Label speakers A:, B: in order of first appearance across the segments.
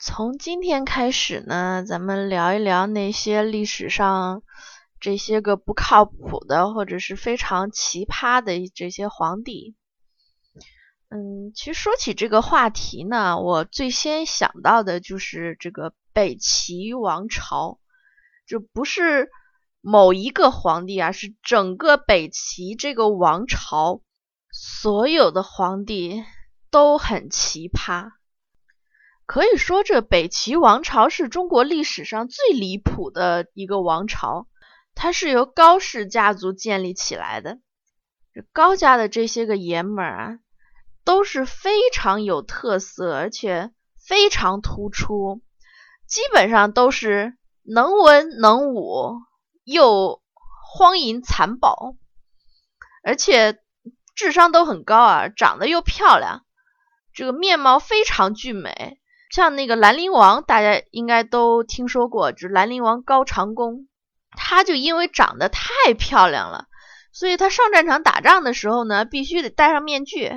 A: 从今天开始呢，咱们聊一聊那些历史上这些个不靠谱的，或者是非常奇葩的这些皇帝。嗯，其实说起这个话题呢，我最先想到的就是这个北齐王朝，就不是某一个皇帝啊，是整个北齐这个王朝所有的皇帝都很奇葩。可以说，这北齐王朝是中国历史上最离谱的一个王朝。它是由高氏家族建立起来的。这高家的这些个爷们儿啊，都是非常有特色，而且非常突出，基本上都是能文能武，又荒淫残暴，而且智商都很高啊，长得又漂亮，这个面貌非常俊美。像那个兰陵王，大家应该都听说过，就是兰陵王高长恭，他就因为长得太漂亮了，所以他上战场打仗的时候呢，必须得戴上面具。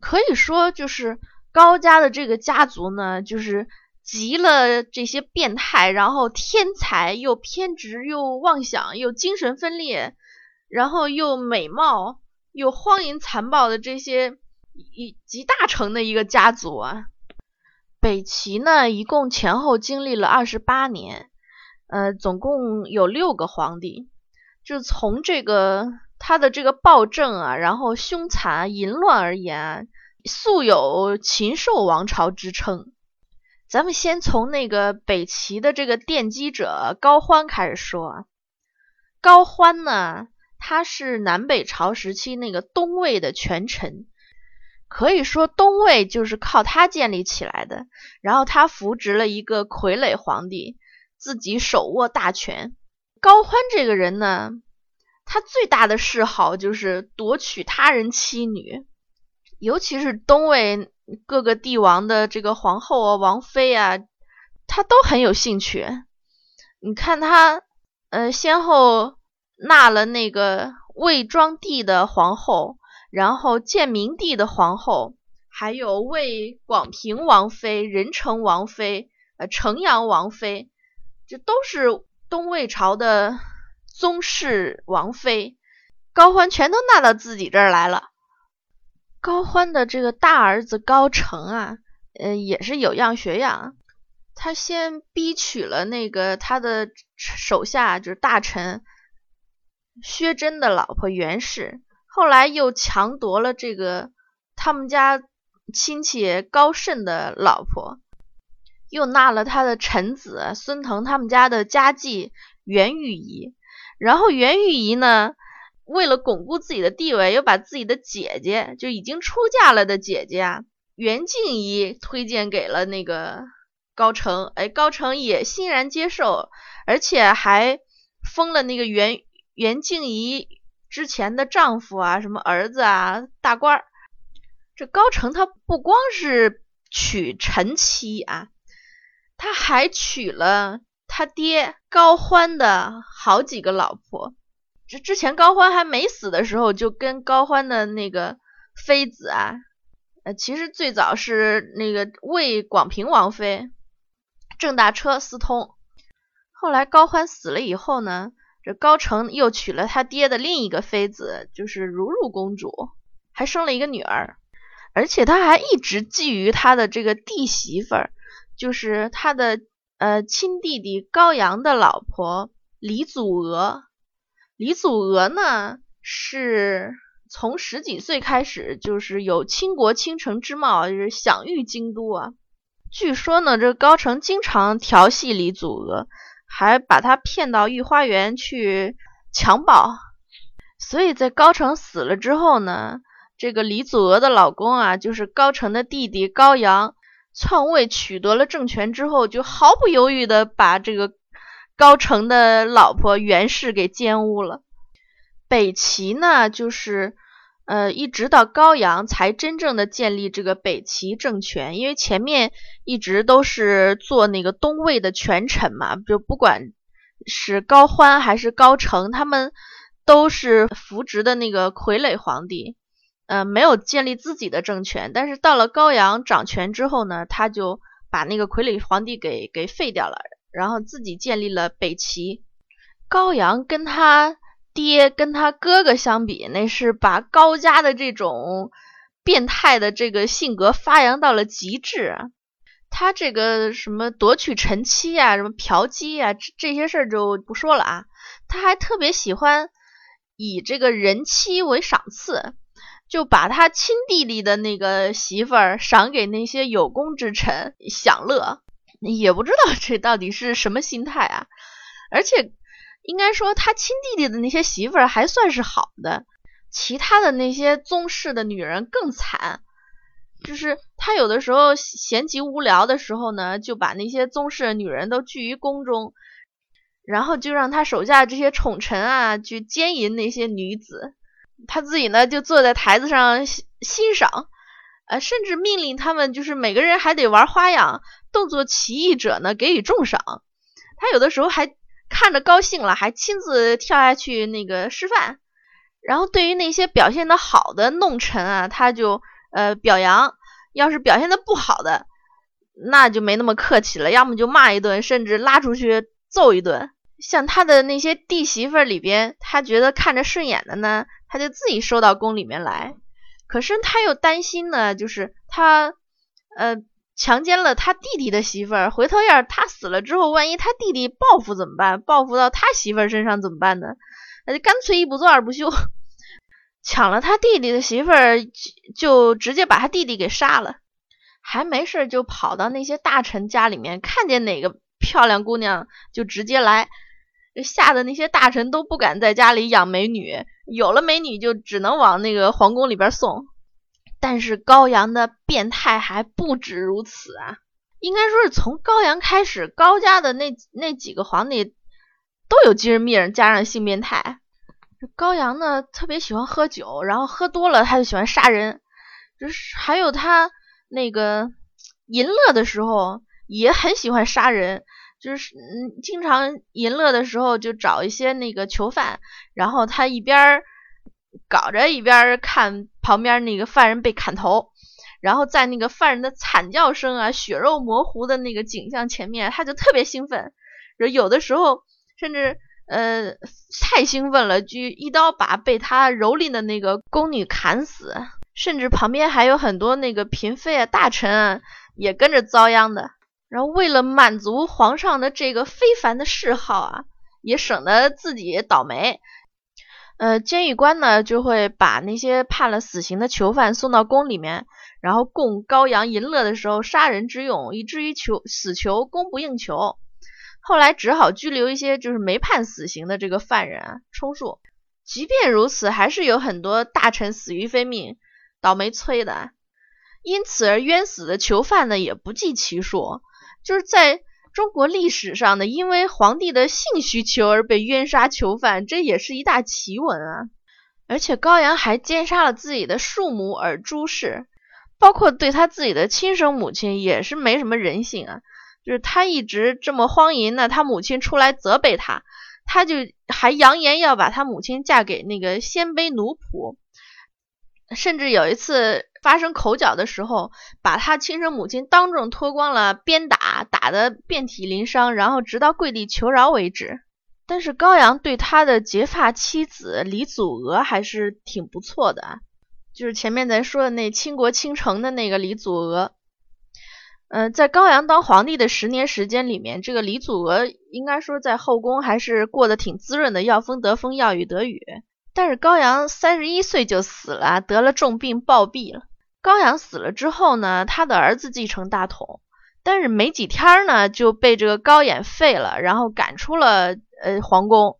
A: 可以说，就是高家的这个家族呢，就是集了这些变态，然后天才又偏执又妄想又精神分裂，然后又美貌又荒淫残暴的这些一集大成的一个家族啊。北齐呢，一共前后经历了二十八年，呃，总共有六个皇帝。就从这个他的这个暴政啊，然后凶残淫乱而言，素有禽兽王朝之称。咱们先从那个北齐的这个奠基者高欢开始说。高欢呢，他是南北朝时期那个东魏的权臣。可以说，东魏就是靠他建立起来的。然后他扶植了一个傀儡皇帝，自己手握大权。高欢这个人呢，他最大的嗜好就是夺取他人妻女，尤其是东魏各个帝王的这个皇后啊、王妃啊，他都很有兴趣。你看他，呃，先后纳了那个魏庄帝的皇后。然后建明帝的皇后，还有魏广平王妃、仁成王妃、呃成阳王妃，这都是东魏朝的宗室王妃。高欢全都纳到自己这儿来了。高欢的这个大儿子高澄啊，呃也是有样学样，他先逼娶了那个他的手下就是大臣薛真的老婆袁氏。后来又强夺了这个他们家亲戚高慎的老婆，又纳了他的臣子孙腾他们家的家妓袁玉仪。然后袁玉仪呢，为了巩固自己的地位，又把自己的姐姐就已经出嫁了的姐姐啊袁静怡推荐给了那个高澄。哎，高澄也欣然接受，而且还封了那个袁袁静怡。之前的丈夫啊，什么儿子啊，大官儿。这高澄他不光是娶臣妻啊，他还娶了他爹高欢的好几个老婆。这之前高欢还没死的时候，就跟高欢的那个妃子啊，呃，其实最早是那个魏广平王妃郑大车私通。后来高欢死了以后呢？这高澄又娶了他爹的另一个妃子，就是如如公主，还生了一个女儿，而且他还一直觊觎他的这个弟媳妇儿，就是他的呃亲弟弟高阳的老婆李祖娥。李祖娥呢，是从十几岁开始就是有倾国倾城之貌，就是享誉京都啊。据说呢，这高澄经常调戏李祖娥。还把他骗到御花园去强暴，所以在高澄死了之后呢，这个李祖娥的老公啊，就是高澄的弟弟高阳篡位取得了政权之后，就毫不犹豫的把这个高澄的老婆袁氏给奸污了。北齐呢，就是。呃，一直到高阳才真正的建立这个北齐政权，因为前面一直都是做那个东魏的权臣嘛，就不管是高欢还是高澄，他们都是扶植的那个傀儡皇帝，呃，没有建立自己的政权。但是到了高阳掌权之后呢，他就把那个傀儡皇帝给给废掉了，然后自己建立了北齐。高阳跟他爹跟他哥哥相比，那是把高家的这种变态的这个性格发扬到了极致。他这个什么夺取臣妻啊，什么嫖妓啊，这这些事儿就不说了啊。他还特别喜欢以这个人妻为赏赐，就把他亲弟弟的那个媳妇儿赏给那些有功之臣享乐。也不知道这到底是什么心态啊，而且。应该说，他亲弟弟的那些媳妇儿还算是好的，其他的那些宗室的女人更惨。就是他有的时候闲极无聊的时候呢，就把那些宗室的女人都聚于宫中，然后就让他手下这些宠臣啊去奸淫那些女子，他自己呢就坐在台子上欣赏，呃，甚至命令他们就是每个人还得玩花样，动作奇异者呢给予重赏。他有的时候还。看着高兴了，还亲自跳下去那个示范。然后对于那些表现的好的弄臣啊，他就呃表扬；要是表现的不好的，那就没那么客气了，要么就骂一顿，甚至拉出去揍一顿。像他的那些弟媳妇里边，他觉得看着顺眼的呢，他就自己收到宫里面来。可是他又担心呢，就是他呃。强奸了他弟弟的媳妇儿，回头要是他死了之后，万一他弟弟报复怎么办？报复到他媳妇儿身上怎么办呢？那就干脆一不做二不休，抢了他弟弟的媳妇儿，就直接把他弟弟给杀了。还没事就跑到那些大臣家里面，看见哪个漂亮姑娘就直接来，吓得那些大臣都不敢在家里养美女，有了美女就只能往那个皇宫里边送。但是高阳的变态还不止如此啊！应该说是从高阳开始，高家的那那几个皇帝都有精神病，加上性变态。高阳呢特别喜欢喝酒，然后喝多了他就喜欢杀人。就是还有他那个淫乐的时候也很喜欢杀人，就是嗯经常淫乐的时候就找一些那个囚犯，然后他一边儿搞着一边看。旁边那个犯人被砍头，然后在那个犯人的惨叫声啊、血肉模糊的那个景象前面，他就特别兴奋。有的时候甚至呃太兴奋了，就一刀把被他蹂躏的那个宫女砍死。甚至旁边还有很多那个嫔妃啊、大臣啊也跟着遭殃的。然后为了满足皇上的这个非凡的嗜好啊，也省得自己倒霉。呃，监狱官呢就会把那些判了死刑的囚犯送到宫里面，然后供高阳淫乐的时候杀人之用，以至于囚死囚供不应求。后来只好拘留一些就是没判死刑的这个犯人充数。即便如此，还是有很多大臣死于非命，倒霉催的，因此而冤死的囚犯呢也不计其数，就是在。中国历史上呢，因为皇帝的性需求而被冤杀囚犯，这也是一大奇闻啊！而且高阳还奸杀了自己的庶母尔朱氏，包括对他自己的亲生母亲也是没什么人性啊！就是他一直这么荒淫呢，他母亲出来责备他，他就还扬言要把他母亲嫁给那个鲜卑奴仆，甚至有一次。发生口角的时候，把他亲生母亲当众脱光了，鞭打，打得遍体鳞伤，然后直到跪地求饶为止。但是高阳对他的结发妻子李祖娥还是挺不错的啊，就是前面咱说的那倾国倾城的那个李祖娥。嗯，在高阳当皇帝的十年时间里面，这个李祖娥应该说在后宫还是过得挺滋润的，要风得风，要雨得雨。但是高阳三十一岁就死了，得了重病暴毙了。高阳死了之后呢，他的儿子继承大统，但是没几天呢就被这个高演废了，然后赶出了呃皇宫。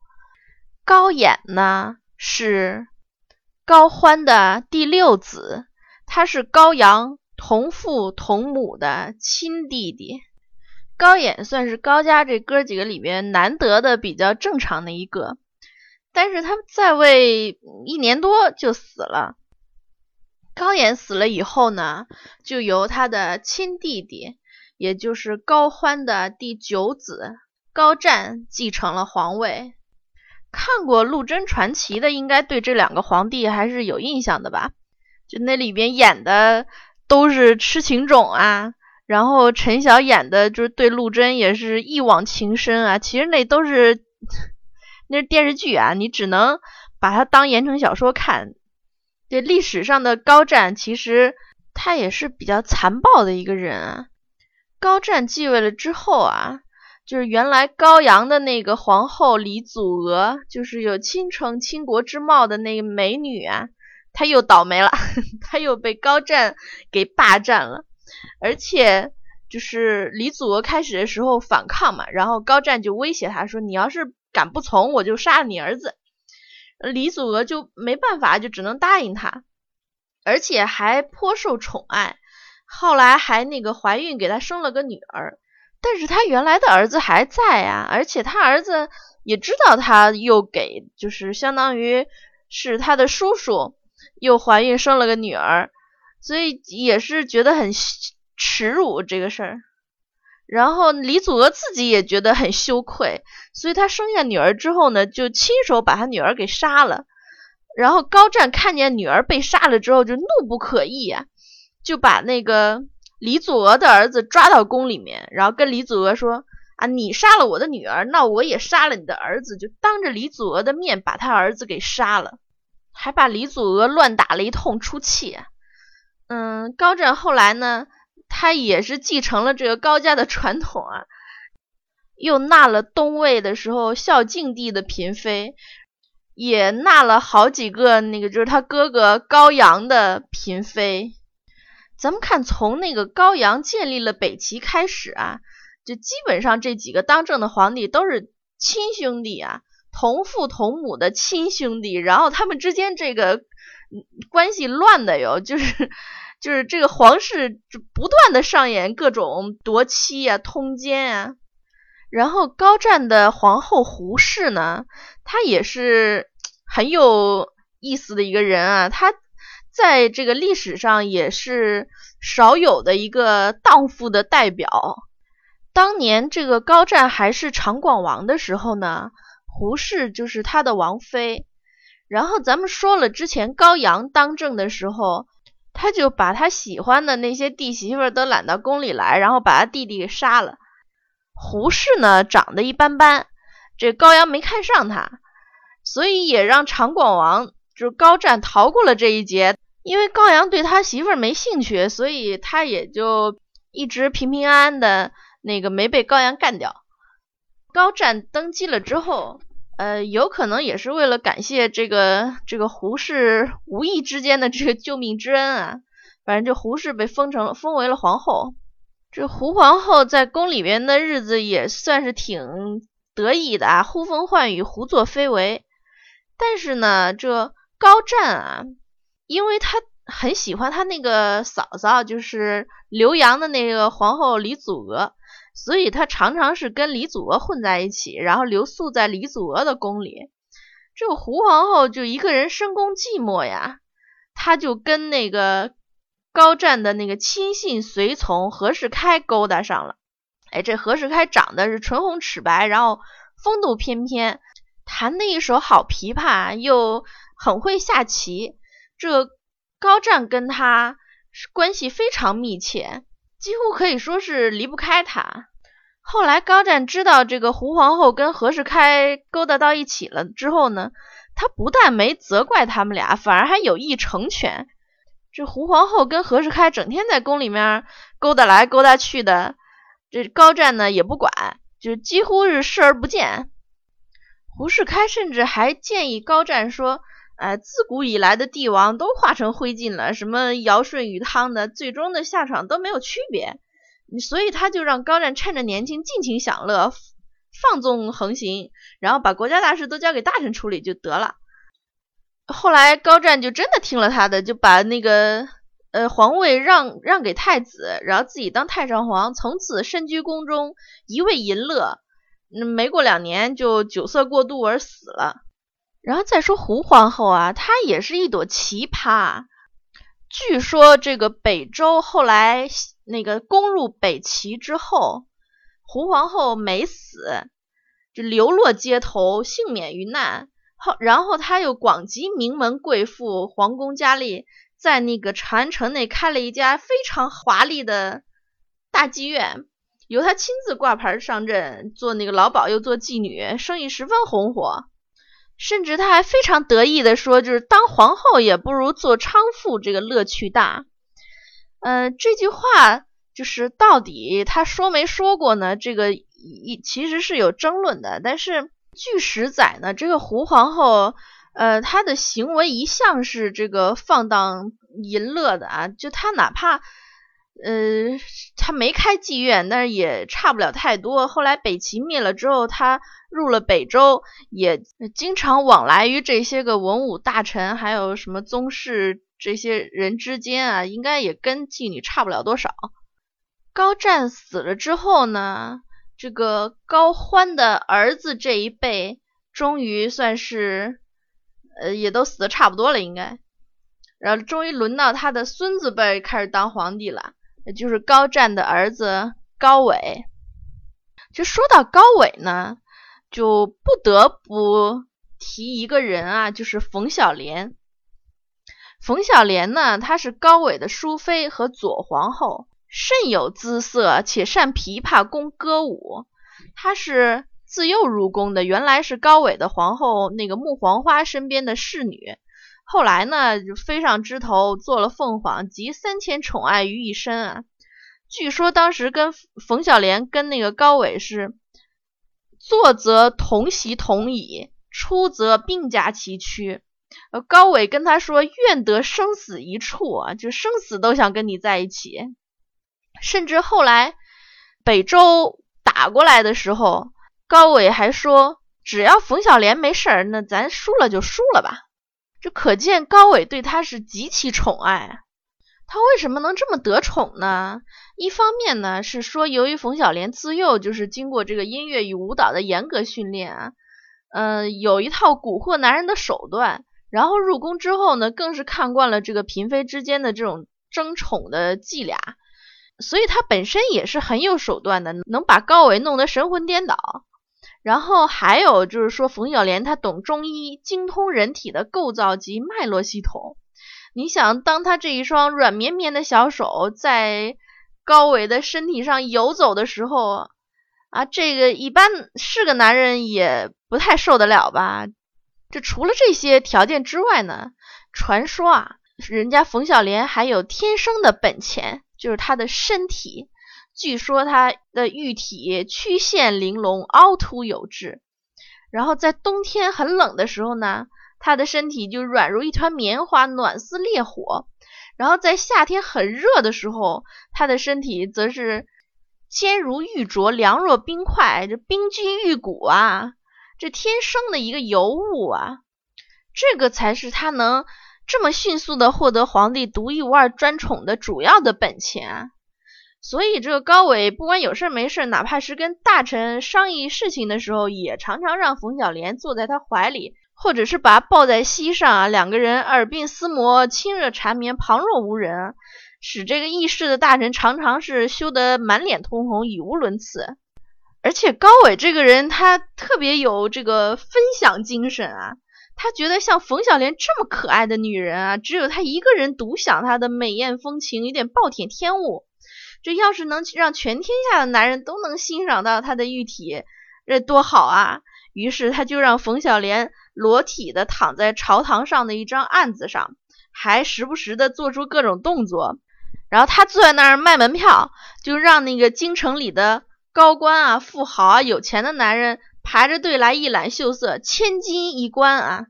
A: 高演呢是高欢的第六子，他是高阳同父同母的亲弟弟。高演算是高家这哥几个里边难得的比较正常的一个，但是他在位一年多就死了。高演死了以后呢，就由他的亲弟弟，也就是高欢的第九子高湛继承了皇位。看过《陆贞传奇》的，应该对这两个皇帝还是有印象的吧？就那里边演的都是痴情种啊，然后陈晓演的就是对陆贞也是一往情深啊。其实那都是那是电视剧啊，你只能把它当言情小说看。这历史上的高湛其实他也是比较残暴的一个人啊。高湛继位了之后啊。就是原来高阳的那个皇后李祖娥，就是有倾城倾国之貌的那个美女啊，她又倒霉了，她又被高湛给霸占了。而且就是李祖娥开始的时候反抗嘛，然后高湛就威胁她说：“你要是敢不从，我就杀了你儿子。”李祖娥就没办法，就只能答应他，而且还颇受宠爱。后来还那个怀孕，给他生了个女儿。但是他原来的儿子还在呀，而且他儿子也知道他又给，就是相当于是他的叔叔又怀孕生了个女儿，所以也是觉得很耻辱这个事儿。然后李祖娥自己也觉得很羞愧，所以她生下女儿之后呢，就亲手把她女儿给杀了。然后高湛看见女儿被杀了之后，就怒不可遏呀，就把那个。李祖娥的儿子抓到宫里面，然后跟李祖娥说：“啊，你杀了我的女儿，那我也杀了你的儿子。”就当着李祖娥的面把他儿子给杀了，还把李祖娥乱打了一通出气。嗯，高湛后来呢，他也是继承了这个高家的传统啊，又纳了东魏的时候孝敬帝的嫔妃，也纳了好几个那个就是他哥哥高阳的嫔妃。咱们看，从那个高阳建立了北齐开始啊，就基本上这几个当政的皇帝都是亲兄弟啊，同父同母的亲兄弟，然后他们之间这个关系乱的哟，就是就是这个皇室就不断的上演各种夺妻啊、通奸啊。然后高湛的皇后胡氏呢，她也是很有意思的一个人啊，她。在这个历史上也是少有的一个荡妇的代表。当年这个高湛还是长广王的时候呢，胡氏就是他的王妃。然后咱们说了，之前高阳当政的时候，他就把他喜欢的那些弟媳妇都揽到宫里来，然后把他弟弟给杀了。胡氏呢长得一般般，这高阳没看上他，所以也让长广王就是高湛逃过了这一劫。因为高阳对他媳妇没兴趣，所以他也就一直平平安安的，那个没被高阳干掉。高湛登基了之后，呃，有可能也是为了感谢这个这个胡氏无意之间的这个救命之恩啊。反正这胡氏被封成封为了皇后，这胡皇后在宫里边的日子也算是挺得意的啊，呼风唤雨，胡作非为。但是呢，这高湛啊。因为他很喜欢他那个嫂嫂，就是刘洋的那个皇后李祖娥，所以他常常是跟李祖娥混在一起，然后留宿在李祖娥的宫里。这个胡皇后就一个人深宫寂寞呀，她就跟那个高湛的那个亲信随从何世开勾搭上了。哎，这何世开长得是唇红齿白，然后风度翩翩，弹的一手好琵琶，又很会下棋。这高湛跟他是关系非常密切，几乎可以说是离不开他。后来高湛知道这个胡皇后跟何世开勾搭到一起了之后呢，他不但没责怪他们俩，反而还有意成全。这胡皇后跟何世开整天在宫里面勾搭来勾搭去的，这高湛呢也不管，就几乎是视而不见。胡世开甚至还建议高湛说。哎，自古以来的帝王都化成灰烬了，什么尧舜禹汤的，最终的下场都没有区别。所以他就让高湛趁着年轻尽情享乐，放纵横行，然后把国家大事都交给大臣处理就得了。后来高湛就真的听了他的，就把那个呃皇位让让给太子，然后自己当太上皇，从此身居宫中，一味淫乐。没过两年就酒色过度而死了。然后再说胡皇后啊，她也是一朵奇葩。据说这个北周后来那个攻入北齐之后，胡皇后没死，就流落街头，幸免于难。后然后她又广集名门贵妇、皇宫佳丽，在那个长安城内开了一家非常华丽的大妓院，由他亲自挂牌上阵，做那个老鸨又做妓女，生意十分红火。甚至他还非常得意的说，就是当皇后也不如做娼妇这个乐趣大。嗯，这句话就是到底他说没说过呢？这个一其实是有争论的。但是据史载呢，这个胡皇后，呃，她的行为一向是这个放荡淫乐的啊，就她哪怕。呃，他没开妓院，但是也差不了太多。后来北齐灭了之后，他入了北周，也经常往来于这些个文武大臣，还有什么宗室这些人之间啊，应该也跟妓女差不了多少。高湛死了之后呢，这个高欢的儿子这一辈，终于算是，呃，也都死的差不多了，应该，然后终于轮到他的孙子辈开始当皇帝了。也就是高湛的儿子高纬，就说到高纬呢，就不得不提一个人啊，就是冯小莲。冯小莲呢，她是高纬的淑妃和左皇后，甚有姿色，且善琵琶攻歌舞。她是自幼入宫的，原来是高纬的皇后那个穆黄花身边的侍女。后来呢，就飞上枝头做了凤凰，集三千宠爱于一身啊。据说当时跟冯小莲跟那个高纬是坐则同席同椅，出则并驾齐驱。呃，高纬跟他说愿得生死一处啊，就生死都想跟你在一起。甚至后来北周打过来的时候，高纬还说只要冯小莲没事儿，那咱输了就输了吧。这可见高纬对他是极其宠爱。他为什么能这么得宠呢？一方面呢是说，由于冯小莲自幼就是经过这个音乐与舞蹈的严格训练啊，嗯，有一套蛊惑男人的手段。然后入宫之后呢，更是看惯了这个嫔妃之间的这种争宠的伎俩，所以他本身也是很有手段的，能把高纬弄得神魂颠倒。然后还有就是说，冯小莲她懂中医，精通人体的构造及脉络系统。你想，当她这一双软绵绵的小手在高伟的身体上游走的时候，啊，这个一般是个男人也不太受得了吧？这除了这些条件之外呢，传说啊，人家冯小莲还有天生的本钱，就是她的身体。据说她的玉体曲线玲珑，凹凸有致。然后在冬天很冷的时候呢，她的身体就软如一团棉花，暖似烈火；然后在夏天很热的时候，她的身体则是坚如玉镯，凉若冰块，这冰肌玉骨啊，这天生的一个尤物啊，这个才是她能这么迅速的获得皇帝独一无二专宠的主要的本钱。所以，这个高纬不管有事没事，哪怕是跟大臣商议事情的时候，也常常让冯小莲坐在他怀里，或者是把他抱在膝上啊，两个人耳鬓厮磨，亲热缠绵，旁若无人，使这个议事的大臣常常是羞得满脸通红，语无伦次。而且，高纬这个人他特别有这个分享精神啊，他觉得像冯小莲这么可爱的女人啊，只有他一个人独享她的美艳风情，有点暴殄天物。这要是能让全天下的男人都能欣赏到她的玉体，这多好啊！于是他就让冯小莲裸体的躺在朝堂上的一张案子上，还时不时的做出各种动作。然后他坐在那儿卖门票，就让那个京城里的高官啊、富豪啊、有钱的男人排着队来一览秀色，千金一观啊。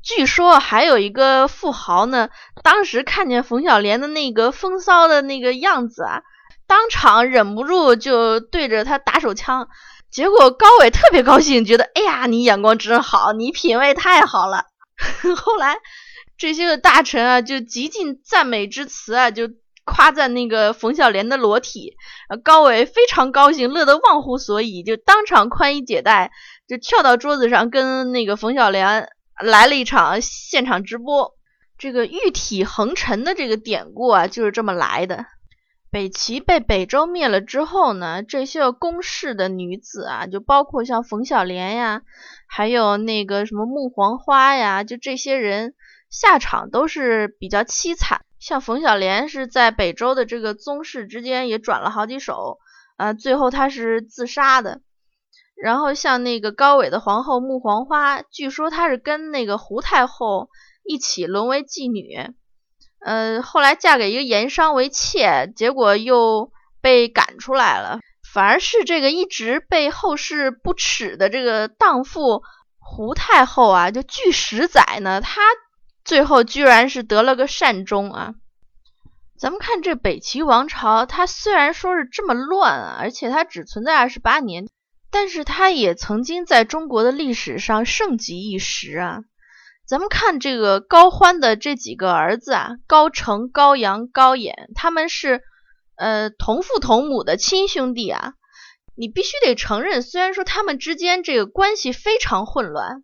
A: 据说还有一个富豪呢，当时看见冯小莲的那个风骚的那个样子啊。当场忍不住就对着他打手枪，结果高伟特别高兴，觉得哎呀，你眼光真好，你品味太好了。后来这些个大臣啊，就极尽赞美之词啊，就夸赞那个冯小莲的裸体。高伟非常高兴，乐得忘乎所以，就当场宽衣解带，就跳到桌子上跟那个冯小莲来了一场现场直播。这个玉体横陈的这个典故啊，就是这么来的。北齐被北周灭了之后呢，这些宫室的女子啊，就包括像冯小莲呀，还有那个什么穆黄花呀，就这些人下场都是比较凄惨。像冯小莲是在北周的这个宗室之间也转了好几手，啊，最后她是自杀的。然后像那个高纬的皇后穆黄花，据说她是跟那个胡太后一起沦为妓女，呃，后来嫁给一个盐商为妾，结果又被赶出来了。反而是这个一直被后世不耻的这个荡妇胡太后啊，就据史载呢，她最后居然是得了个善终啊。咱们看这北齐王朝，它虽然说是这么乱啊，而且它只存在二十八年。但是它也曾经在中国的历史上盛极一时啊！咱们看这个高欢的这几个儿子啊，高澄、高阳、高衍，他们是呃同父同母的亲兄弟啊。你必须得承认，虽然说他们之间这个关系非常混乱，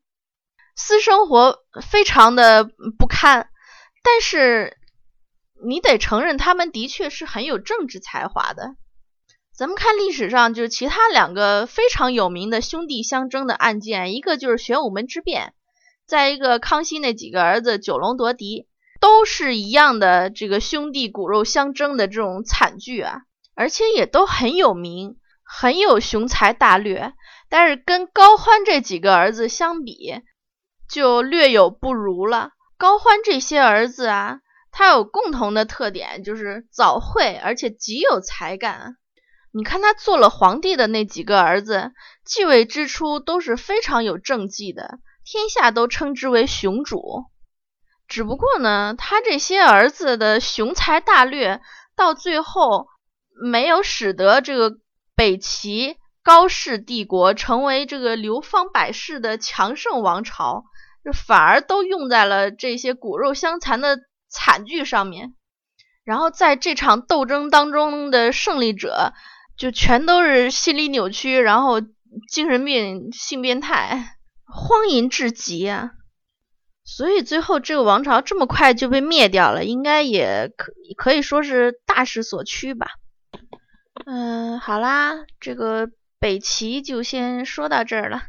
A: 私生活非常的不堪，但是你得承认，他们的确是很有政治才华的。咱们看历史上，就是其他两个非常有名的兄弟相争的案件，一个就是玄武门之变，再一个康熙那几个儿子九龙夺嫡，都是一样的这个兄弟骨肉相争的这种惨剧啊，而且也都很有名，很有雄才大略。但是跟高欢这几个儿子相比，就略有不如了。高欢这些儿子啊，他有共同的特点，就是早慧，而且极有才干。你看他做了皇帝的那几个儿子，继位之初都是非常有政绩的，天下都称之为雄主。只不过呢，他这些儿子的雄才大略，到最后没有使得这个北齐高氏帝国成为这个流芳百世的强盛王朝，反而都用在了这些骨肉相残的惨剧上面。然后在这场斗争当中的胜利者。就全都是心理扭曲，然后精神病、性变态，荒淫至极啊！所以最后这个王朝这么快就被灭掉了，应该也可可以说是大势所趋吧。嗯，好啦，这个北齐就先说到这儿了。